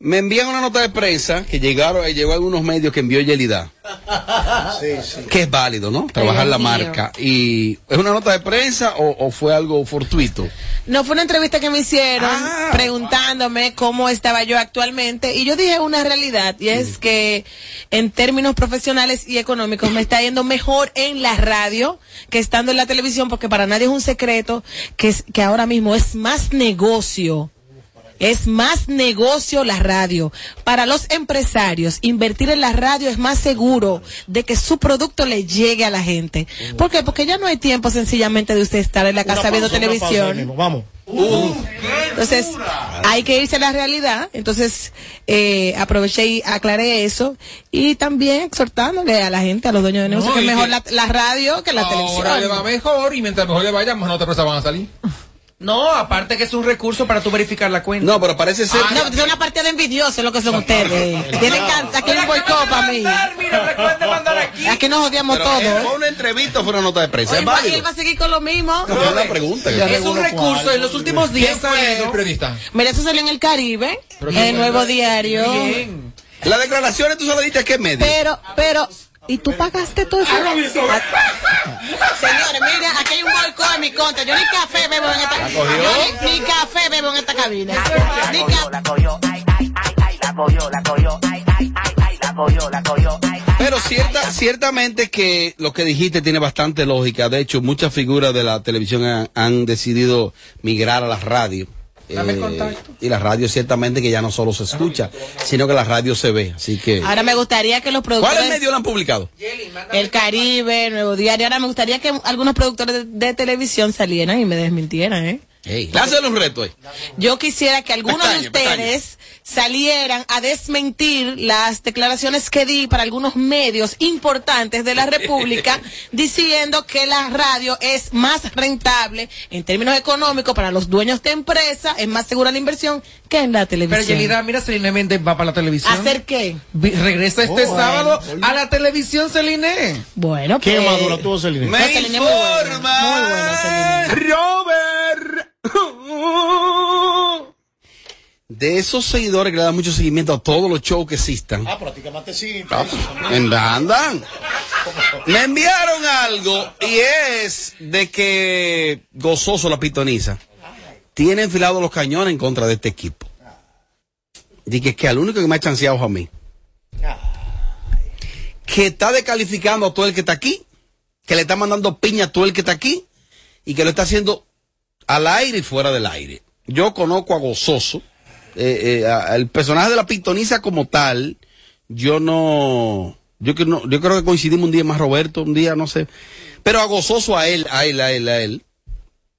Me envían una nota de prensa que llegaron, eh, llegó a algunos medios que envió Yelida. Sí, sí. Que es válido, ¿no? Trabajar la mío. marca. ¿Y es una nota de prensa o, o fue algo fortuito? No, fue una entrevista que me hicieron Ah. preguntándome cómo estaba yo actualmente y yo dije una realidad y es que en términos profesionales y económicos me está yendo mejor en la radio que estando en la televisión porque para nadie es un secreto que, es, que ahora mismo es más negocio. Es más negocio la radio. Para los empresarios, invertir en la radio es más seguro de que su producto le llegue a la gente. ¿Por qué? Porque ya no hay tiempo sencillamente de usted estar en la casa viendo televisión. Vamos. Entonces, hay que irse a la realidad. Entonces, eh, aproveché y aclaré eso. Y también exhortándole a la gente, a los dueños de negocio, No, que es mejor que la, la radio que la Ahora le televisión. va mejor y mientras mejor le vaya, más notas van a salir. No, aparte que es un recurso para tú verificar la cuenta. No, pero parece ser. No, es una partida de envidiosos lo que son ustedes. Tienen can- aquí hay un boicot para mí. Mira, recuerde mandar aquí. Aquí nos odiamos pero, todos. ¿eh, ¿Fue una entrevista o fue una nota de prensa? Él ¿Es va, válido? él va a seguir con lo mismo. No, fue una pregunta. Es un recurso en los últimos días. ¿Quién fue el periodista? Mira, eso salió en el Caribe, en el Nuevo. Diario. Bien. Las declaraciones tú se las diste a qué medio. Pero, pero, ¿y tú pagaste todo eso? Señores, miren, aquí hay un boicot en mi contra. Yo ni café bebo en esta yo ni, ni café bebo en esta cabina. Ni ca- la cogió, ay, ay, ay, ay, la cogió, la cogió, ay, ay, ay, ay, la cogió, la cogió, ay, ay. Pero cierta, ciertamente que lo que dijiste tiene bastante lógica. De hecho, muchas figuras de la televisión han, han decidido migrar a la radio. Eh, y la radio ciertamente que ya no solo se escucha, sino que la radio se ve. Así que. Ahora me gustaría que los ¿Cuáles productores. medios la han publicado? El Caribe, Nuevo Diario. Ahora me gustaría que algunos productores de, de televisión salieran y me desmintieran, ¿eh? Hey, un reto ahí. Yo quisiera que algunos Pestaña, de ustedes salieran a desmentir las declaraciones que di para algunos medios importantes de la República diciendo que la radio es más rentable en términos económicos para los dueños de empresa, es más segura la inversión que en la Pero televisión. Yelida, mira, Celine Méndez va para la televisión. ¿Hacer qué? Vi- Regresa este Oh, sábado bueno. a la televisión, Celine. Bueno, ¿Qué pues- madura tuvo Celine? No, Celine es muy buena, muy buena, Celine. Robert. De esos seguidores que le dan mucho seguimiento a todos los shows que existan. Ah, pero a ti que más te siguen. En- Andan. Me enviaron algo y es de que Gozoso la pitoniza tiene enfilados los cañones en contra de este equipo. Dije que al único que me ha chanceado es a mí. Que está descalificando a todo el que está aquí, que le está mandando piña a todo el que está aquí y que lo está haciendo al aire y fuera del aire. Yo conozco a Gozoso, eh, eh, a- el personaje de la pitoniza como tal, yo no, yo que no, yo creo que coincidimos un día más Roberto, un día no sé, pero a Gozoso a él, a él, a él, a él.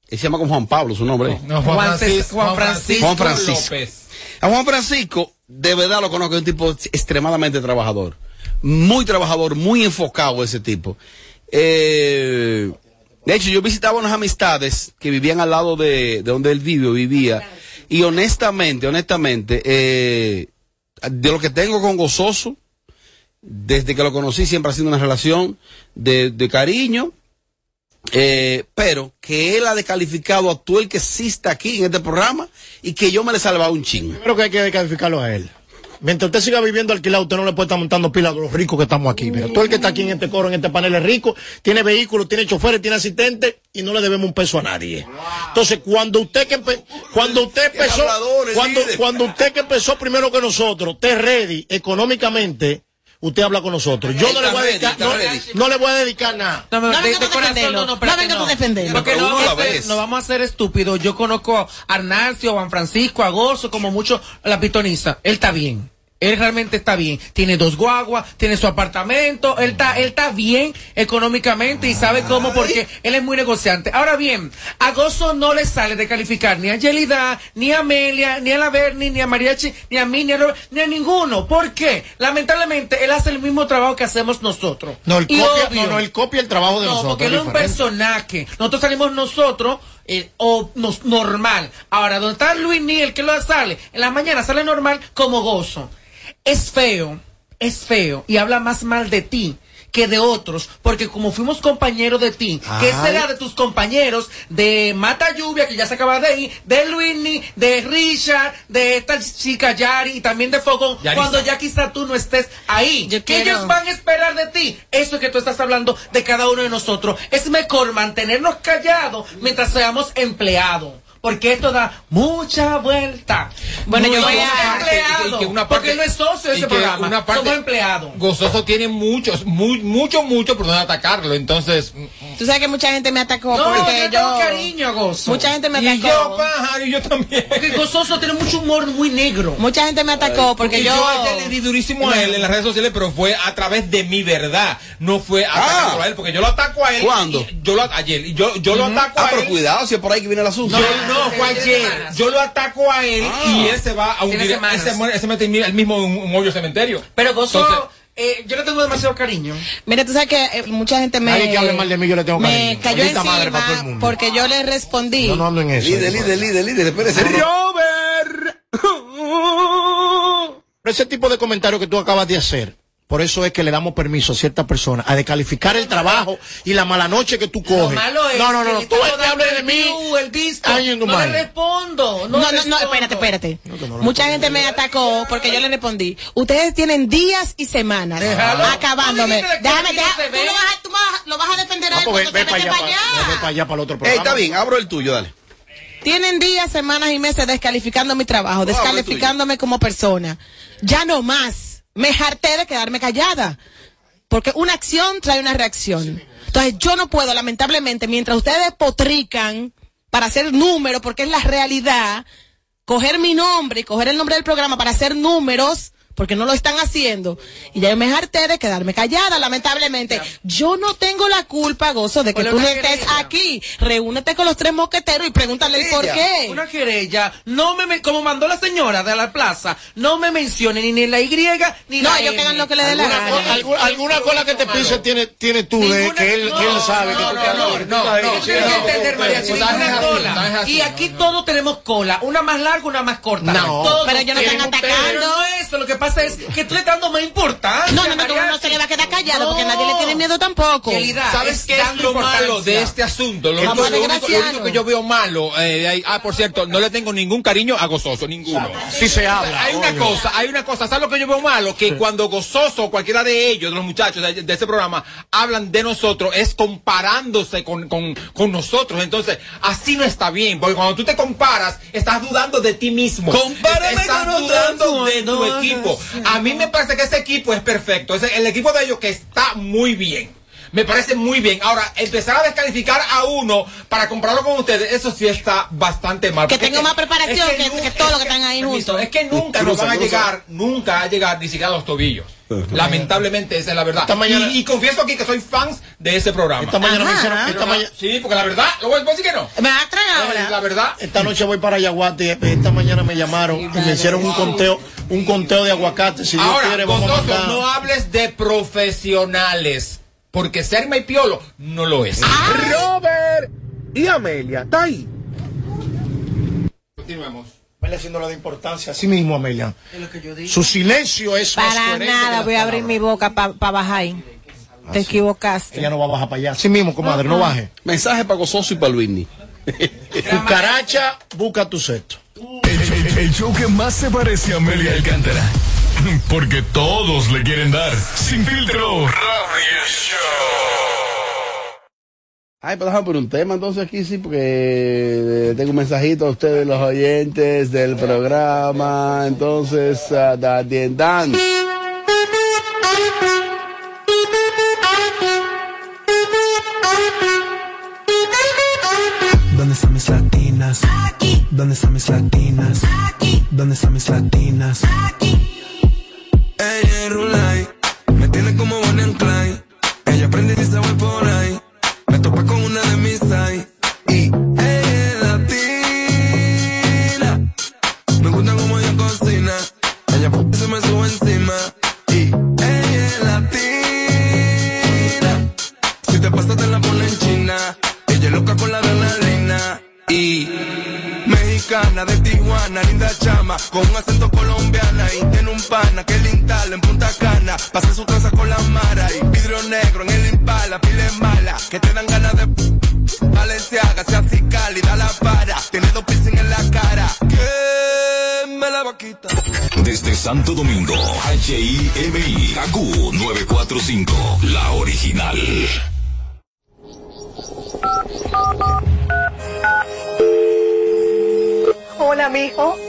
Él se llama como Juan Pablo, su nombre. No, Juan, Francisco, Juan Francisco, Juan Francisco. López. A Juan Francisco, de verdad lo conozco, es un tipo extremadamente trabajador. Muy trabajador, muy enfocado ese tipo. Eh, de hecho, yo visitaba unas amistades que vivían al lado de, de donde él vive o vivía. Y honestamente, honestamente, eh, de lo que tengo con Gozoso, desde que lo conocí siempre ha sido una relación de, cariño, eh, pero que él ha descalificado a todo el que exista aquí en este programa y que yo me le salvado un chingo. Creo que hay que descalificarlo a él. Mientras usted siga viviendo alquilado, usted no le puede estar montando pilas de los ricos que estamos aquí. Mira, todo el que está aquí en este coro, en este panel es rico, tiene vehículos, tiene choferes, tiene asistentes y no le debemos un peso a nadie. Entonces, cuando usted que cuando usted empezó, cuando, cuando usted que empezó primero que nosotros, esté ready económicamente, usted habla con nosotros. Yo no le voy a dedicar, no, no le voy a dedicar nada. No, No de- venga de corazón, no, no, No espérate, venga tú defenderlo. Porque no vamos a ser estúpidos. Yo conozco a Arnalcio, a Juan Francisco, a Gozo, como mucho la pitoniza. Él está bien. Él realmente está bien. Tiene dos guaguas, tiene su apartamento. Él está, él está bien económicamente y sabe cómo porque él es muy negociante. Ahora bien, a Gozo no le sale de calificar ni a Yelida, ni a Amelia, ni a la Berni, ni a Mariachi, ni a mí, ni a, Robert, ni a ninguno. ¿Por qué? Lamentablemente, él hace el mismo trabajo que hacemos nosotros. No, él copia, no, no, él copia el trabajo de no, nosotros. porque él es un personaje. Nosotros salimos nosotros, eh, o nos, normal. Ahora, donde está Luis Niel, que lo sale, en la mañana sale normal como gozo. Es feo, es feo, y habla más mal de ti que de otros, porque como fuimos compañeros de ti, que Ay. será de tus compañeros de Mata Lluvia, que ya se acaba de ir, de Luini, de Richard, de esta chica Yari y también de Fogón, Yarisa. cuando ya quizá tú no estés ahí. Yo quiero- ellos van a esperar de ti. Eso que tú estás hablando de cada uno de nosotros. Es mejor mantenernos callados mientras seamos empleados. Porque esto da mucha vuelta. Bueno, yo voy a- que una porque parte- no es socio ese programa. una parte- Somos empleados. Gozoso tiene muchos, muy, mucho, mucho por donde atacarlo. Entonces, Tú sabes que mucha gente me atacó No, porque yo yo... tengo cariño a Gozo. Mucha gente me y atacó. yo, pájaro, y yo también. Porque Gozoso tiene mucho humor muy negro. Mucha gente me atacó porque Porque yo... yo ayer le di durísimo a él en las redes sociales, pero fue a través de mi verdad. No fue atacándolo a él, porque yo lo ataco a él. ¿Cuándo? Yo lo, ayer. Y yo, yo lo ataco Ah, a pero él. cuidado si es por ahí que viene el asunto. Yo, no, ayer. Yo lo ataco a él Ah. y él se va a un Tiene directo. semanas. Él se, muere- él se mete él mismo un, un hoyo cementerio. Pero Gozo, Entonces- eh, yo le tengo demasiado cariño. Mira, tú sabes que eh, mucha gente me... Nadie que hable mal de mí, yo le tengo Me cariño. cayó Maldita madre para todo el encima mundo. porque yo le respondí. Yo no ando en eso. Líder, líder, líder, líder, espérese. Robert. Pero ese tipo de comentarios que tú acabas de hacer, por eso es que le damos permiso a ciertas personas a descalificar el trabajo y la mala noche que tú Lo coges. malo es no, no, no, no. Tú que hables de mí. el view, el disco. No le respondo. No, No, no, espérate, espérate. Mucha gente me atacó porque yo le respondí. Ustedes tienen días y semanas Déjalo. acabándome. Déjame, se tú, lo vas a, tú vas a- lo vas a defender a él pues cuando ve, ve para allá, para pa- allá. ve para allá para el otro Ey, programa. está bien, abro el tuyo, dale. Tienen días, semanas y meses descalificando mi trabajo, descalificándome como persona. Ya no más. Me harté de quedarme callada. Porque una acción trae una reacción. Entonces yo no puedo, lamentablemente, mientras ustedes potrican para hacer números, porque es la realidad, coger mi nombre y coger el nombre del programa para hacer números porque no lo están haciendo. Y ya yo me harté de quedarme callada, lamentablemente. Yo no tengo la culpa, Gozo, de que tú no estés querella. aquí. Reúnete con los tres mosqueteros y pregúntale el por qué. Una querella, no me, me- como mandó la señora de la plaza, no me mencione ni, ni la Y ni No, la ellos N. que hagan lo que les dé la Alguna, gana. alguna, alguna cola que te pise tiene, tiene tú de que él, que él sabe que tú te no, no, no, tienes que entender, María, no cola. no así, Y aquí todos tenemos cola, una más larga, una más corta. No. Todos Pero ellos no están atacando. No eso, lo que pasa es que tú le estás dando más importancia. No, no, no, no se le va a quedar callado porque nadie le tiene miedo tampoco. Yelida, ¿Sabes es qué es lo malo de este asunto? Lo, único, lo único que yo veo malo, eh, de ahí- ah, por cierto, no le tengo ningún cariño a Gozoso, ninguno. Sí se habla. Hay una cosa, hay una cosa, ¿sabes lo que yo veo malo? Que cuando Gozoso o cualquiera de ellos, de los muchachos de, de ese programa, hablan de nosotros, es comparándose con, con, con nosotros. Entonces, así no está bien, porque cuando tú te comparas, estás dudando de ti mismo. Compárame estás con otro dudando de tu equipo. A mí me parece que ese equipo es perfecto. Ese- el equipo de ellos que está muy bien. Me parece muy bien. Ahora, empezar a descalificar a uno para compararlo con ustedes, eso sí está bastante mal. Que es más preparación que- que todos los es que están ahí permiso, juntos. Es que nunca nos Cruza, van a llegar, nunca a llegar ni siquiera a los tobillos. Lamentablemente esa es la verdad. Esta mañana- y, y confieso aquí que soy fans de ese programa. Esta mañana me hicieron, esta, no- mañana, sí, porque la verdad, lo voy a decir que no. Me vas a tragar Eh. La verdad, esta noche voy para Yaguate. Esta mañana me llamaron y me hicieron un conteo, un conteo de aguacate. Si Dios Ahora, quiere, vamos a no hables de profesionales. Porque Serma y Piolo no lo es. Robert y Amelia, está ahí. Continuemos. Amelia haciéndole de importancia a sí mismo, Amelia. Es lo que yo digo. Su silencio es más Para coherente nada voy a abrir palabras. mi boca para bajar ahí. Te equivocaste. Ella no va a bajar para allá. Sí mismo, comadre, no baje. Mensaje para Gozoso y para Luisni. Cucaracha, busca tu sexto. El, el- el show que más se parece a Amelia Alcántara. Porque todos le quieren dar. Sin filtro. Radio Show. Ay, déjame por un tema entonces aquí sí, porque eh, tengo un mensajito a ustedes, los oyentes del programa. Entonces, da, atiendan. ¿Dónde están mis latinas? Aquí. ¿Dónde están mis latinas? Aquí. ¿Dónde están mis latinas? Ella es Rulay, me tiene como Bonnie and Clyde. Ella prende y se voy por ahí. Me topa con una de mis ay. Y ella es latina. Me gusta como ella cocina. Ella se me sube encima. Y ella es latina. Si te pasas te la pone en China. Ella es loca con la adrenalina. Y mexicana de Tijuana, linda chama, con un acento colombiana y tiene un pana que en Pasa su casa con la mara y vidrio negro en el impala, pile mala, que te dan ganas de Valenciaga, sea así cálida la para, tiene dos piercing en la cara, que me la vaquita. Desde Santo Domingo, HIMI, KQ 945, la original. Hola, mijo.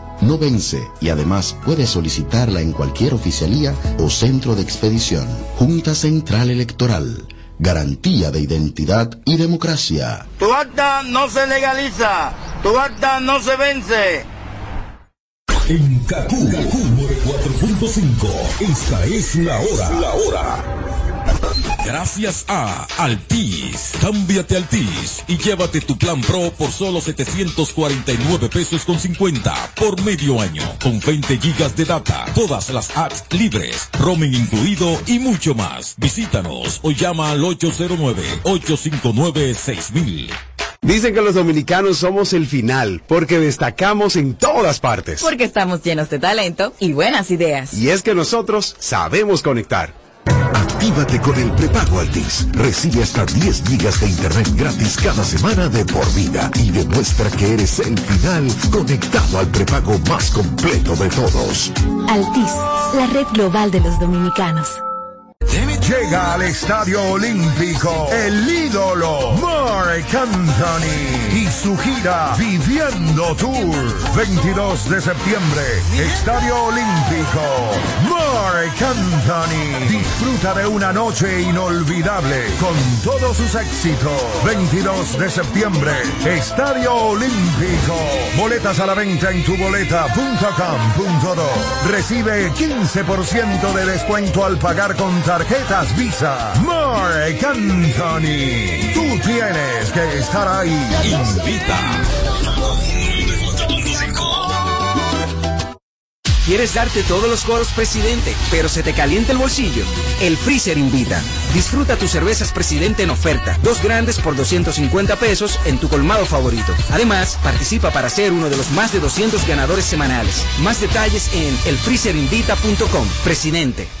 no vence y además puedes solicitarla en cualquier oficialía o centro de expedición. Junta Central Electoral. Garantía de identidad y democracia. Tu acta no se legaliza, tu acta no se vence. En Kaku, 4.5, esta es la hora. La hora. Gracias a Altis. Cámbiate Altis y llévate tu plan Pro por solo 749 pesos con 50 por medio año. Con 20 gigas de data, todas las apps libres, roaming incluido y mucho más. Visítanos o llama al 809-859-6000. Dicen que los dominicanos somos el final, porque destacamos en todas partes. Porque estamos llenos de talento y buenas ideas. Y es que nosotros sabemos conectar. Actívate con el prepago Altis. Recibe hasta 10 gigas de internet gratis cada semana de por vida y demuestra que eres el final conectado al prepago más completo de todos. Altis, la red global de los dominicanos. Llega al Estadio Olímpico el ídolo Mark Anthony y su gira Viviendo Tour. 22 de septiembre, Estadio Olímpico. Mark Anthony disfruta de una noche inolvidable con todos sus éxitos. 22 de septiembre, Estadio Olímpico. Boletas a la venta en tuboleta.com.do. Recibe 15% de descuento al pagar con Visa. Mark Anthony. Tú tienes que estar ahí. Invita. ¿Quieres darte todos los coros, presidente, pero se te calienta el bolsillo? El Freezer invita. Disfruta tus cervezas presidente en oferta. Dos grandes por 250 pesos en tu colmado favorito. Además, participa para ser uno de los más de 200 ganadores semanales. Más detalles en elfreezerinvita.com. Presidente.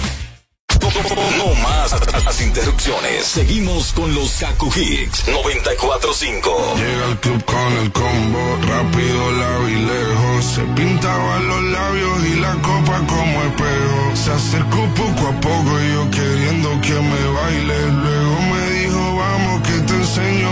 No más las interrupciones. Seguimos con los Kaku Hicks 945. Llega al club con el combo, rápido, y lejos. Se pintaban los labios y la copa como espejo. Se acercó poco a poco yo queriendo que me baile. Luego me dijo, vamos que te enseño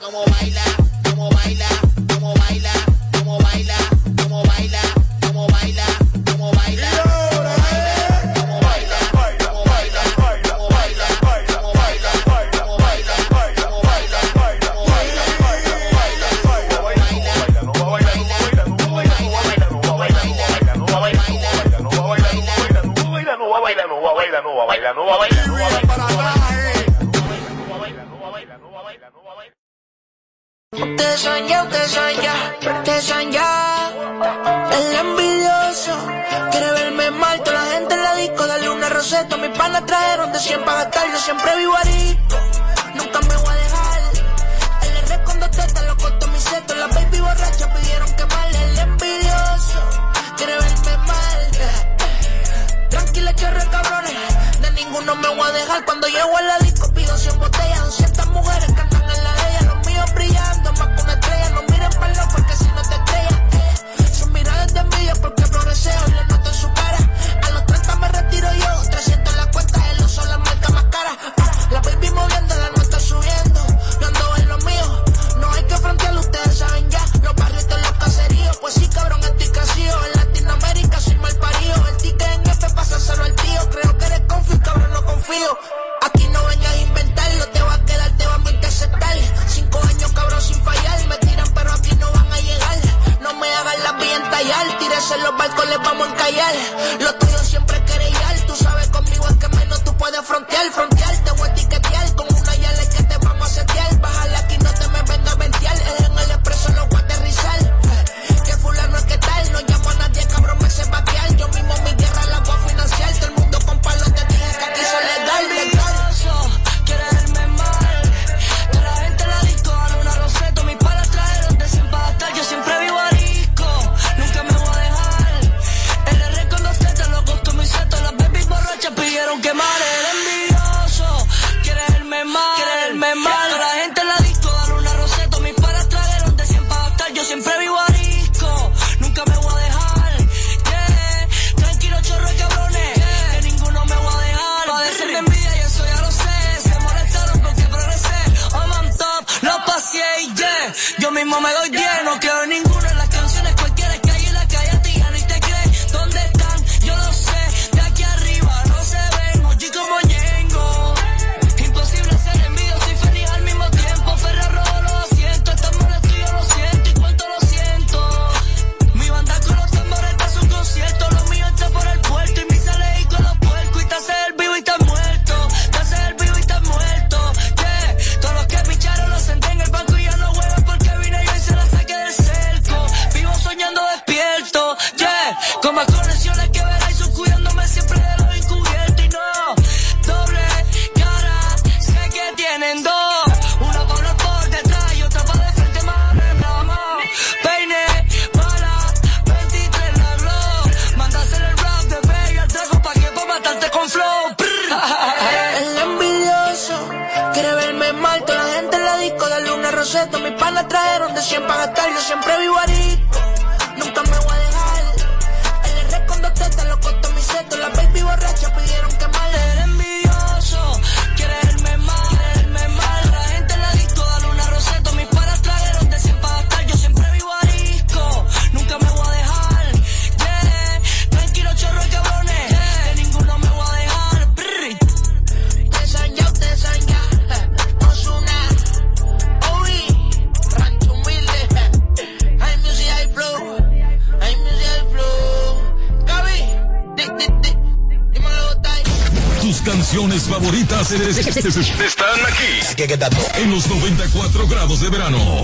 Come on. están aquí en los 94 grados de verano.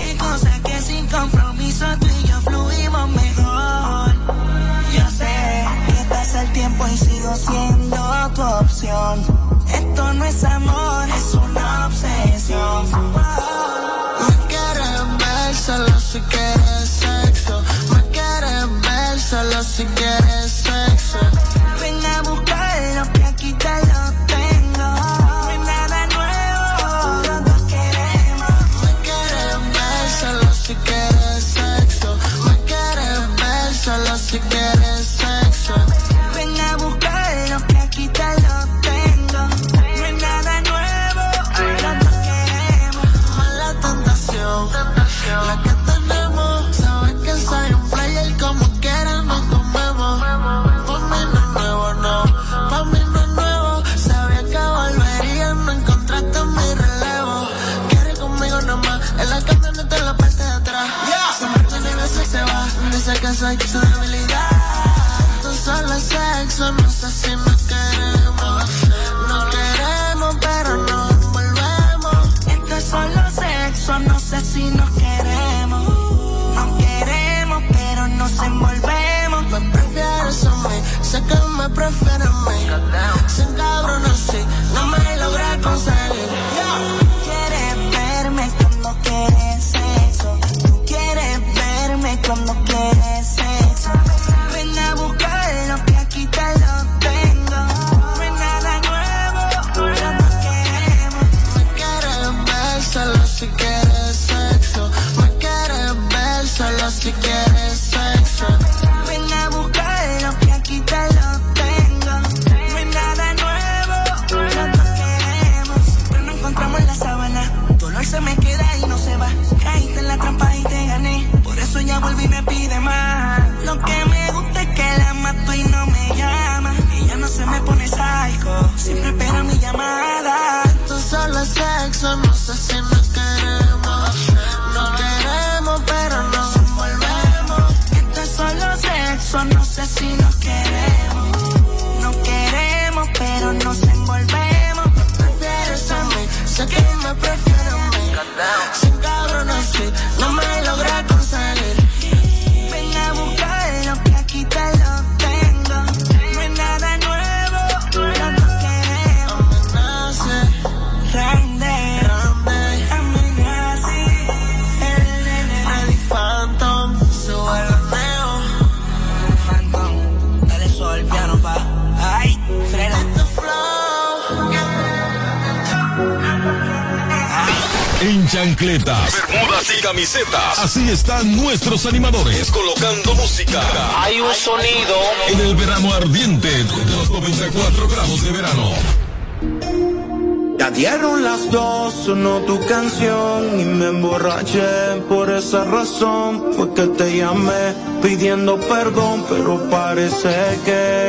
Así están nuestros animadores colocando música. Hay un sonido. En el verano ardiente de los 94 grados de verano. Ya dieron las dos, sonó tu canción y me emborraché. Por esa razón fue que te llamé pidiendo perdón, pero parece que